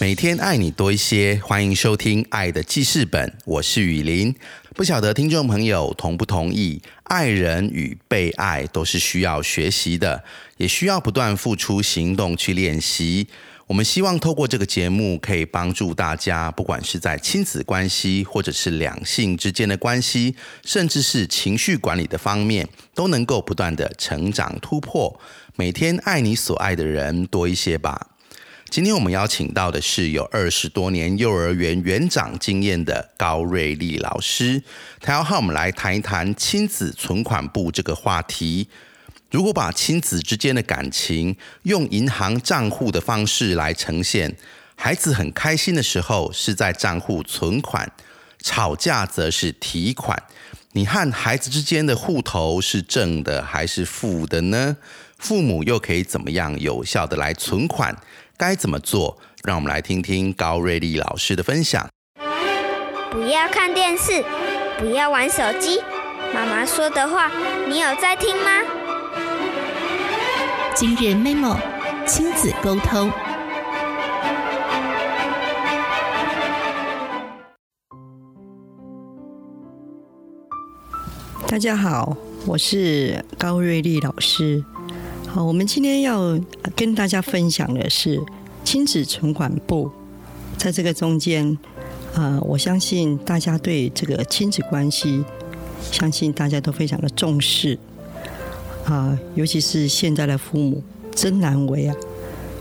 每天爱你多一些，欢迎收听《爱的记事本》，我是雨林。不晓得听众朋友同不同意？爱人与被爱都是需要学习的，也需要不断付出行动去练习。我们希望透过这个节目，可以帮助大家，不管是在亲子关系，或者是两性之间的关系，甚至是情绪管理的方面，都能够不断的成长突破。每天爱你所爱的人多一些吧。今天我们邀请到的是有二十多年幼儿园园长经验的高瑞丽老师，他要和我们来谈一谈亲子存款簿这个话题。如果把亲子之间的感情用银行账户的方式来呈现，孩子很开心的时候是在账户存款，吵架则是提款。你和孩子之间的户头是正的还是负的呢？父母又可以怎么样有效的来存款？该怎么做？让我们来听听高瑞丽老师的分享。不要看电视，不要玩手机。妈妈说的话，你有在听吗？今日 memo 亲子沟通。大家好，我是高瑞丽老师。好，我们今天要跟大家分享的是亲子存款簿。在这个中间，啊，我相信大家对这个亲子关系，相信大家都非常的重视。啊，尤其是现在的父母，真难为啊！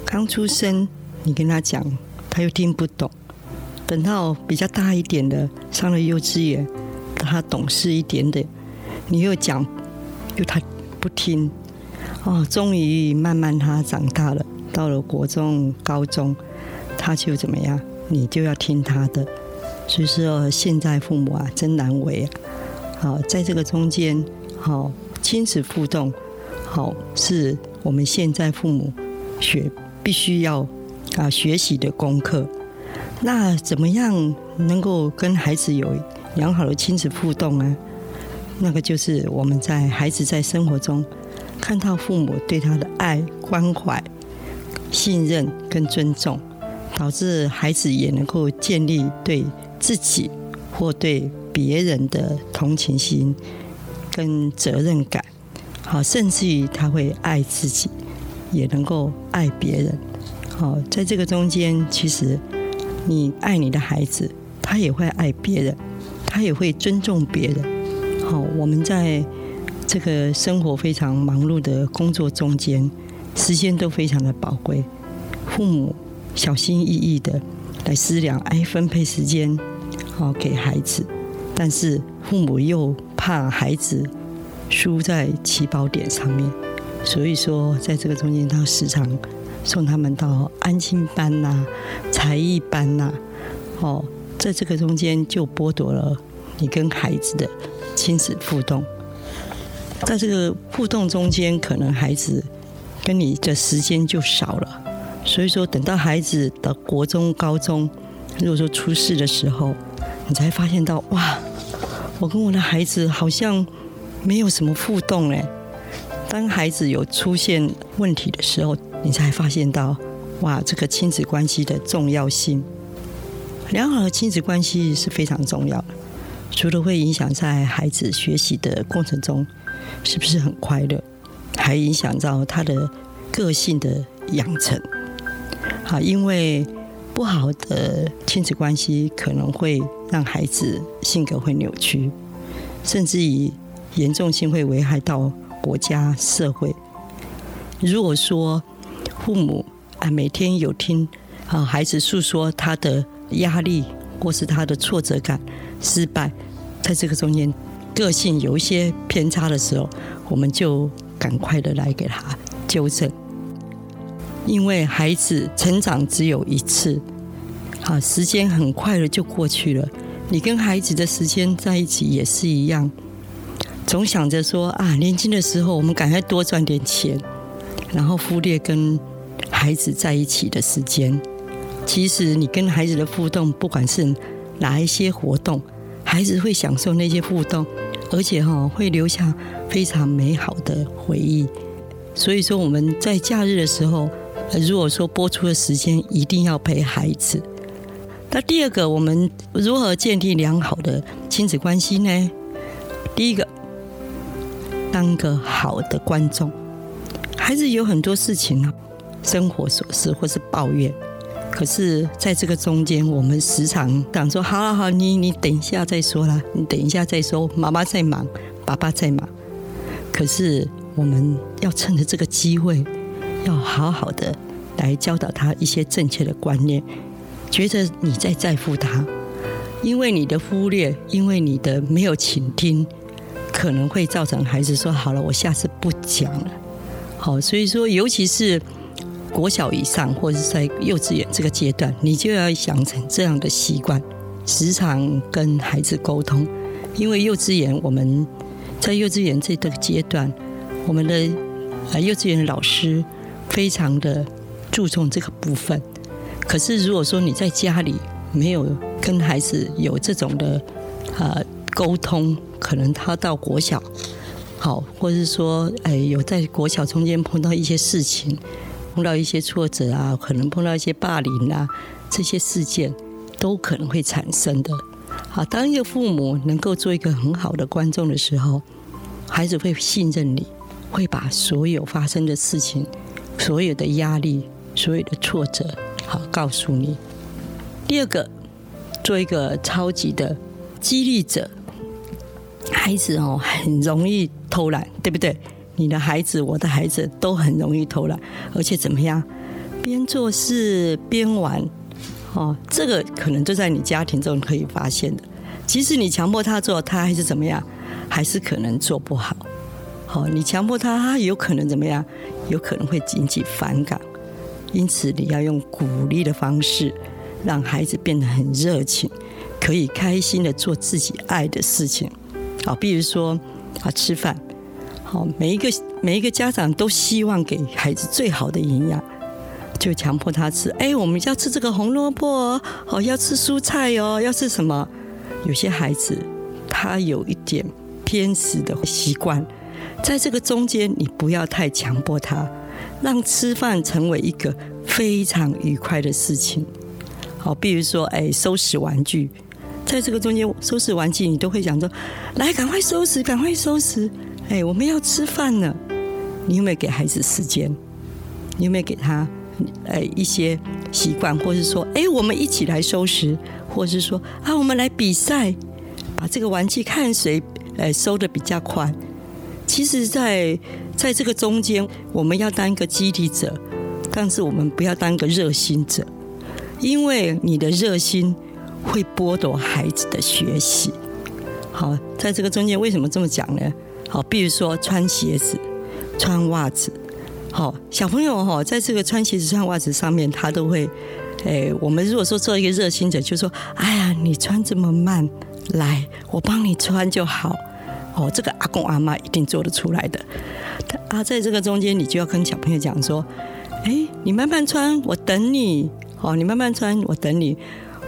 刚出生，你跟他讲，他又听不懂；等到比较大一点的，上了幼稚园，他懂事一点点，你又讲，又他不听。哦，终于慢慢他长大了，到了国中、高中，他就怎么样？你就要听他的。所以说，现在父母啊，真难为啊。好，在这个中间，好亲子互动，好是我们现在父母学必须要啊学习的功课。那怎么样能够跟孩子有良好的亲子互动呢？那个就是我们在孩子在生活中。看到父母对他的爱、关怀、信任跟尊重，导致孩子也能够建立对自己或对别人的同情心跟责任感。好，甚至于他会爱自己，也能够爱别人。好，在这个中间，其实你爱你的孩子，他也会爱别人，他也会尊重别人。好，我们在。这个生活非常忙碌的工作中间，时间都非常的宝贵。父母小心翼翼的来思量，哎，分配时间好给孩子，但是父母又怕孩子输在起跑点上面，所以说在这个中间，他时常送他们到安心班呐、才艺班呐，哦，在这个中间就剥夺了你跟孩子的亲子互动。在这个互动中间，可能孩子跟你的时间就少了，所以说等到孩子的国中、高中，如果说出事的时候，你才发现到哇，我跟我的孩子好像没有什么互动哎。当孩子有出现问题的时候，你才发现到哇，这个亲子关系的重要性。良好的亲子关系是非常重要的，除了会影响在孩子学习的过程中。是不是很快乐？还影响到他的个性的养成。好，因为不好的亲子关系可能会让孩子性格会扭曲，甚至于严重性会危害到国家社会。如果说父母啊每天有听啊孩子诉说他的压力或是他的挫折感、失败，在这个中间。个性有一些偏差的时候，我们就赶快的来给他纠正，因为孩子成长只有一次，好，时间很快的就过去了，你跟孩子的时间在一起也是一样，总想着说啊，年轻的时候我们赶快多赚点钱，然后忽略跟孩子在一起的时间。其实你跟孩子的互动，不管是哪一些活动，孩子会享受那些互动，而且哈会留下非常美好的回忆。所以说我们在假日的时候，如果说播出的时间一定要陪孩子。那第二个，我们如何建立良好的亲子关系呢？第一个，当个好的观众。孩子有很多事情啊，生活琐事或是抱怨，可是在这个中间，我们时常讲说：“好好好，你你等一下再说啦，你等一下再说，妈妈在忙，爸爸在忙。”可是我们要趁着这个机会，要好好的来教导他一些正确的观念。觉得你在在乎他，因为你的忽略，因为你的没有倾听，可能会造成孩子说：“好了，我下次不讲了。”好，所以说，尤其是国小以上或者是在幼稚园这个阶段，你就要养成这样的习惯，时常跟孩子沟通。因为幼稚园，我们在幼稚园这个阶段，我们的呃幼稚园老师非常的注重这个部分。可是，如果说你在家里没有跟孩子有这种的呃沟通，可能他到国小，好，或者是说，哎，有在国小中间碰到一些事情，碰到一些挫折啊，可能碰到一些霸凌啊，这些事件都可能会产生的。好，当一个父母能够做一个很好的观众的时候，孩子会信任你，会把所有发生的事情、所有的压力、所有的挫折。好，告诉你。第二个，做一个超级的激励者。孩子哦，很容易偷懒，对不对？你的孩子，我的孩子都很容易偷懒，而且怎么样？边做事边玩。哦，这个可能就在你家庭中可以发现的。即使你强迫他做，他还是怎么样？还是可能做不好。好，你强迫他，他有可能怎么样？有可能会引起反感。因此，你要用鼓励的方式，让孩子变得很热情，可以开心的做自己爱的事情。好，比如说啊，吃饭。好，每一个每一个家长都希望给孩子最好的营养，就强迫他吃。哎，我们要吃这个红萝卜哦，好，要吃蔬菜哦，要吃什么？有些孩子他有一点偏食的习惯，在这个中间，你不要太强迫他。让吃饭成为一个非常愉快的事情，好，比如说，哎，收拾玩具，在这个中间收拾玩具，你都会讲说，来，赶快收拾，赶快收拾，哎，我们要吃饭了。你有没有给孩子时间？你有没有给他，呃，一些习惯，或是说，哎，我们一起来收拾，或是说，啊，我们来比赛，把这个玩具看谁，呃，收的比较快。其实，在在这个中间，我们要当一个激励者，但是我们不要当一个热心者，因为你的热心会剥夺孩子的学习。好，在这个中间，为什么这么讲呢？好，比如说穿鞋子、穿袜子。好，小朋友哈，在这个穿鞋子、穿袜子上面，他都会，诶，我们如果说做一个热心者，就说，哎呀，你穿这么慢，来，我帮你穿就好。哦，这个阿公阿妈一定做得出来的。啊，在这个中间，你就要跟小朋友讲说：“哎，你慢慢穿，我等你。哦，你慢慢穿，我等你。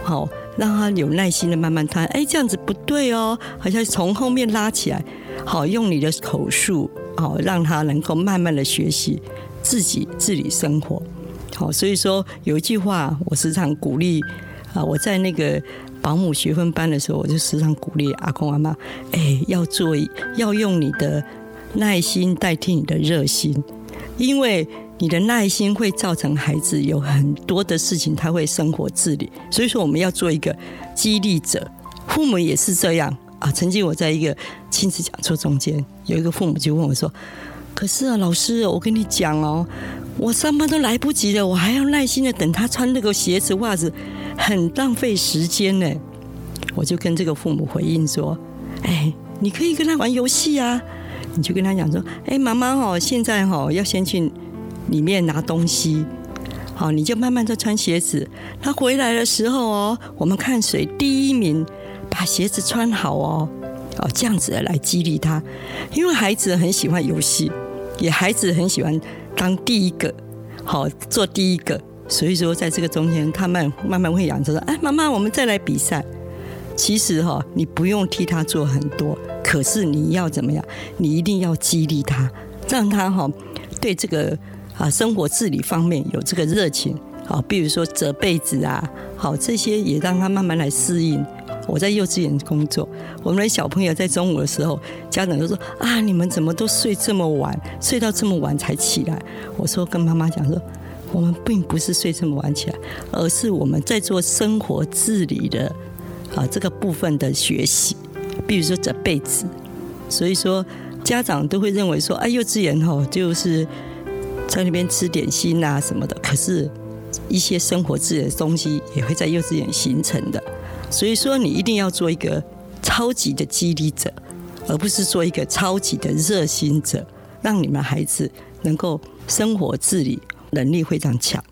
好，让他有耐心的慢慢穿。哎，这样子不对哦，好像从后面拉起来。好，用你的口述，好，让他能够慢慢的学习自己自理生活。好，所以说有一句话，我时常鼓励啊，我在那个。保姆学分班的时候，我就时常鼓励阿公阿妈：“哎，要做，要用你的耐心代替你的热心，因为你的耐心会造成孩子有很多的事情他会生活自理。所以说，我们要做一个激励者。父母也是这样啊。曾经我在一个亲子讲座中间，有一个父母就问我说：‘可是啊，老师，我跟你讲哦，我上班都来不及了，我还要耐心的等他穿那个鞋子袜子。’”很浪费时间呢，我就跟这个父母回应说：“哎，你可以跟他玩游戏啊，你就跟他讲说：，哎，妈妈哈，现在哈要先去里面拿东西，好，你就慢慢的穿鞋子。他回来的时候哦，我们看谁第一名，把鞋子穿好哦，哦，这样子来激励他，因为孩子很喜欢游戏，也孩子很喜欢当第一个，好做第一个，所以说在这个中间，他们慢慢会养成说，哎，妈妈，我们再来比赛。其实哈，你不用替他做很多，可是你要怎么样？你一定要激励他，让他哈对这个啊生活自理方面有这个热情。好，比如说折被子啊，好这些也让他慢慢来适应。我在幼稚园工作，我们的小朋友在中午的时候，家长都说啊，你们怎么都睡这么晚，睡到这么晚才起来？我说跟妈妈讲说，我们并不是睡这么晚起来，而是我们在做生活自理的。啊，这个部分的学习，比如说折被子，所以说家长都会认为说，哎，幼稚园哈就是在那边吃点心啊什么的，可是，一些生活自理的东西也会在幼稚园形成的。所以说，你一定要做一个超级的激励者，而不是做一个超级的热心者，让你们孩子能够生活自理能力非常强。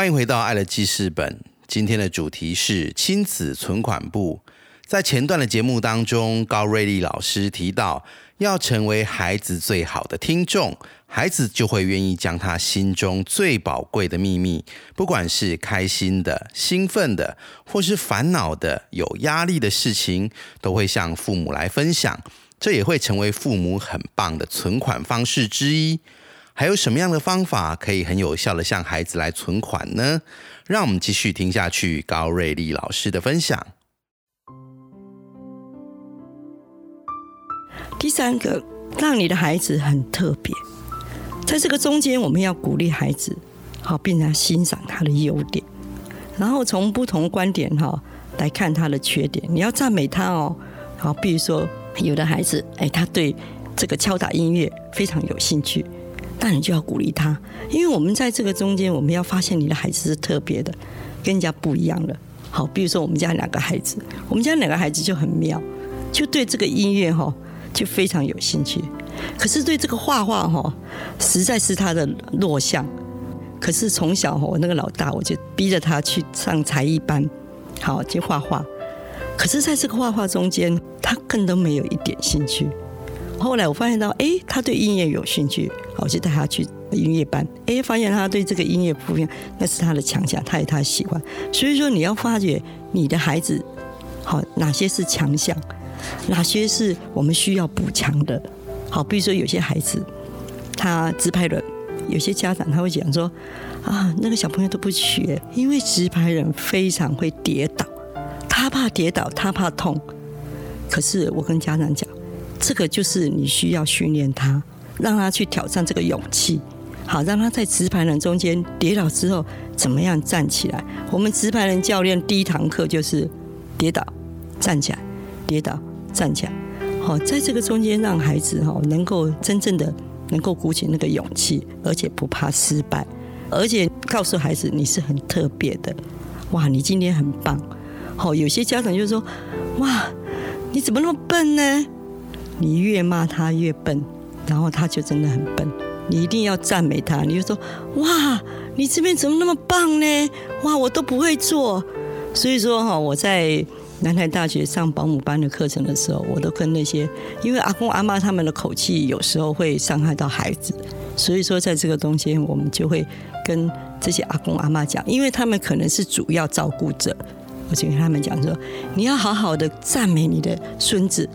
欢迎回到《爱的记事本》。今天的主题是亲子存款簿。在前段的节目当中，高瑞丽老师提到，要成为孩子最好的听众，孩子就会愿意将他心中最宝贵的秘密，不管是开心的、兴奋的，或是烦恼的、有压力的事情，都会向父母来分享。这也会成为父母很棒的存款方式之一。还有什么样的方法可以很有效的向孩子来存款呢？让我们继续听下去高瑞丽老师的分享。第三个，让你的孩子很特别。在这个中间，我们要鼓励孩子，好，并且欣赏他的优点，然后从不同观点哈来看他的缺点。你要赞美他哦，好，比如说有的孩子，哎，他对这个敲打音乐非常有兴趣，那你就要鼓励他，因为我们在这个中间，我们要发现你的孩子是特别的，跟人家不一样的。好，比如说我们家两个孩子，我们家两个孩子就很妙，就对这个音乐哈就非常有兴趣。可是对这个画画哈，实在是他的弱项。可是从小哈，我那个老大我就逼着他去上才艺班，好去画画。可是在这个画画中间，他更都没有一点兴趣。后来我发现到，哎，他对音乐有兴趣，我就带他去音乐班。哎，发现他对这个音乐不一样，那是他的强项，他也他喜欢。所以说，你要发觉你的孩子，好哪些是强项，哪些是我们需要补强的。好，比如说有些孩子他直排轮，有些家长他会讲说，啊，那个小朋友都不学，因为直排轮非常会跌倒，他怕跌倒，他怕痛。可是我跟家长讲。这个就是你需要训练他，让他去挑战这个勇气，好让他在直排人中间跌倒之后怎么样站起来。我们直排人教练第一堂课就是跌倒站起来，跌倒站起来。好，在这个中间让孩子哈能够真正的能够鼓起那个勇气，而且不怕失败，而且告诉孩子你是很特别的。哇，你今天很棒。好，有些家长就说，哇，你怎么那么笨呢？你越骂他越笨，然后他就真的很笨。你一定要赞美他，你就说：“哇，你这边怎么那么棒呢？哇，我都不会做。”所以说哈，我在南台大学上保姆班的课程的时候，我都跟那些因为阿公阿妈他们的口气有时候会伤害到孩子，所以说在这个中间，我们就会跟这些阿公阿妈讲，因为他们可能是主要照顾者，我就跟他们讲说：“你要好好的赞美你的孙子。”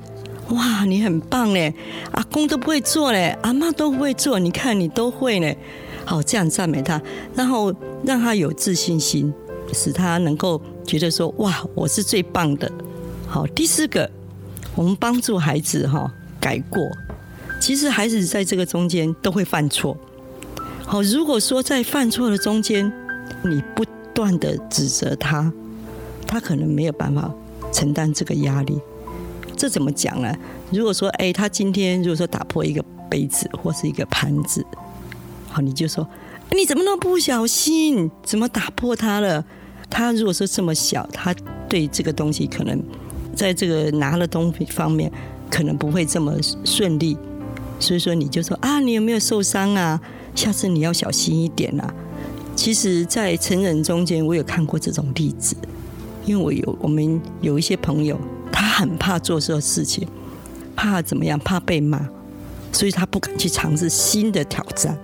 哇，你很棒嘞！阿公都不会做嘞，阿妈都不会做，你看你都会嘞。好，这样赞美他，然后让他有自信心，使他能够觉得说：哇，我是最棒的。好，第四个，我们帮助孩子哈改过。其实孩子在这个中间都会犯错。好，如果说在犯错的中间，你不断的指责他，他可能没有办法承担这个压力。这怎么讲呢？如果说，哎，他今天如果说打破一个杯子或是一个盘子，好，你就说，你怎么那么不小心，怎么打破它了？他如果说这么小，他对这个东西可能在这个拿了东西方面可能不会这么顺利，所以说你就说啊，你有没有受伤啊？下次你要小心一点啊。其实，在成人中间，我有看过这种例子，因为我有我们有一些朋友。很怕做这事情，怕怎么样？怕被骂，所以他不敢去尝试新的挑战。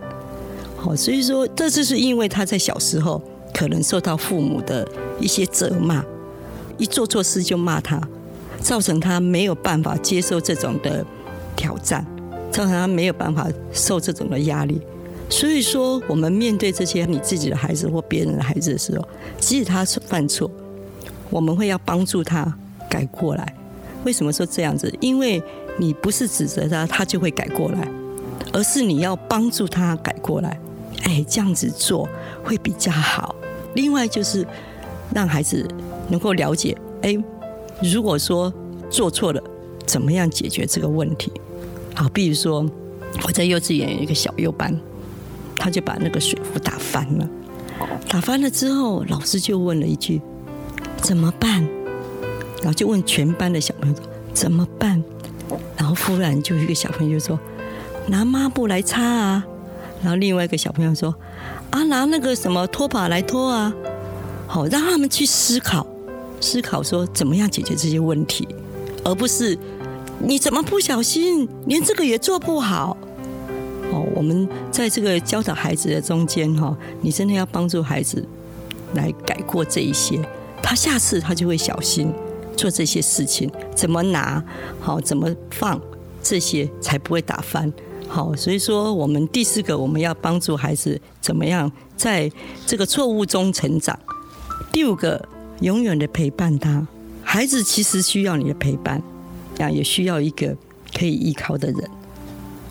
好，所以说这就是因为他在小时候可能受到父母的一些责骂，一做错事就骂他，造成他没有办法接受这种的挑战，造成他没有办法受这种的压力。所以说，我们面对这些你自己的孩子或别人的孩子的时候，即使他犯错，我们会要帮助他。改过来，为什么说这样子？因为你不是指责他，他就会改过来，而是你要帮助他改过来。哎，这样子做会比较好。另外就是让孩子能够了解，哎，如果说做错了，怎么样解决这个问题？好，比如说我在幼稚园有一个小幼班，他就把那个水壶打翻了，打翻了之后，老师就问了一句：怎么办？然后就问全班的小朋友怎么办？然后忽然就一个小朋友就说拿抹布来擦啊。然后另外一个小朋友说啊拿那个什么拖把来拖啊。好，让他们去思考，思考说怎么样解决这些问题，而不是你怎么不小心连这个也做不好。哦，我们在这个教导孩子的中间哈，你真的要帮助孩子来改过这一些，他下次他就会小心。做这些事情怎么拿好，怎么放这些才不会打翻好。所以说，我们第四个我们要帮助孩子怎么样在这个错误中成长。第五个，永远的陪伴他。孩子其实需要你的陪伴，啊，也需要一个可以依靠的人。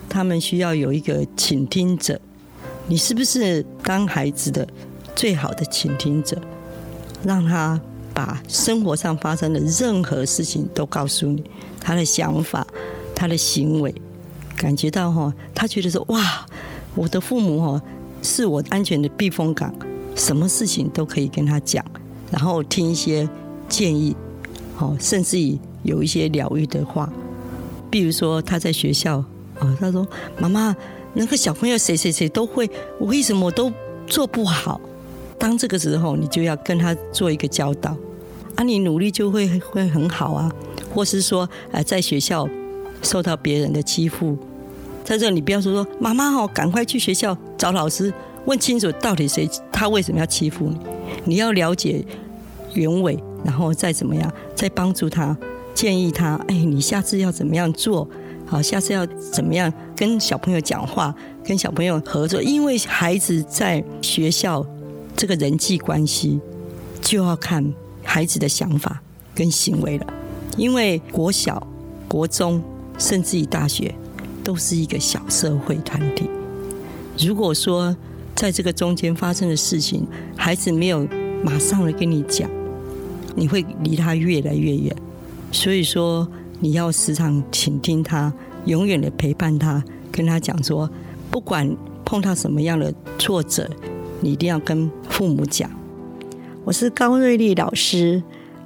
他们需要有一个倾听者，你是不是当孩子的最好的倾听者，让他把生活上发生的任何事情都告诉你，他的想法、他的行为，感觉到哈，他觉得说哇，我的父母哈是我安全的避风港，什么事情都可以跟他讲，然后听一些建议，哦，甚至于有一些疗愈的话，比如说他在学校，哦，他说妈妈。那个小朋友谁谁谁都会，我为什么我都做不好？当这个时候，你就要跟他做一个教导，啊，你努力就会会很好啊。或是说，呃，在学校受到别人的欺负，在这你不要说说妈妈哦，赶快去学校找老师问清楚到底谁他为什么要欺负你，你要了解原委，然后再怎么样，再帮助他，建议他，哎，你下次要怎么样做？好，下次要怎么样跟小朋友讲话，跟小朋友合作？因为孩子在学校这个人际关系，就要看孩子的想法跟行为了。因为国小、国中，甚至于大学，都是一个小社会团体。如果说在这个中间发生的事情，孩子没有马上的跟你讲，你会离他越来越远。所以说。你要时常倾听他，永远的陪伴他，跟他讲说，不管碰到什么样的挫折，你一定要跟父母讲。我是高瑞丽老师，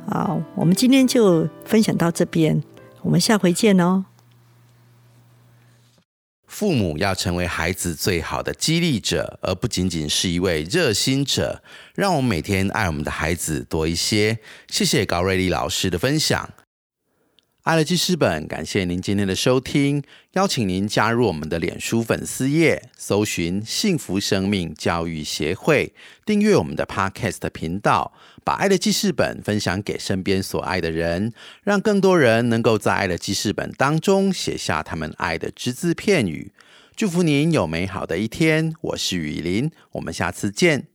啊，我们今天就分享到这边，我们下回见哦。父母要成为孩子最好的激励者，而不仅仅是一位热心者。让我们每天爱我们的孩子多一些。谢谢高瑞丽老师的分享。爱的记事本，感谢您今天的收听，邀请您加入我们的脸书粉丝页，搜寻“幸福生命教育协会”，订阅我们的 Podcast 频道，把爱的记事本分享给身边所爱的人，让更多人能够在爱的记事本当中写下他们爱的只字片语。祝福您有美好的一天，我是雨林，我们下次见。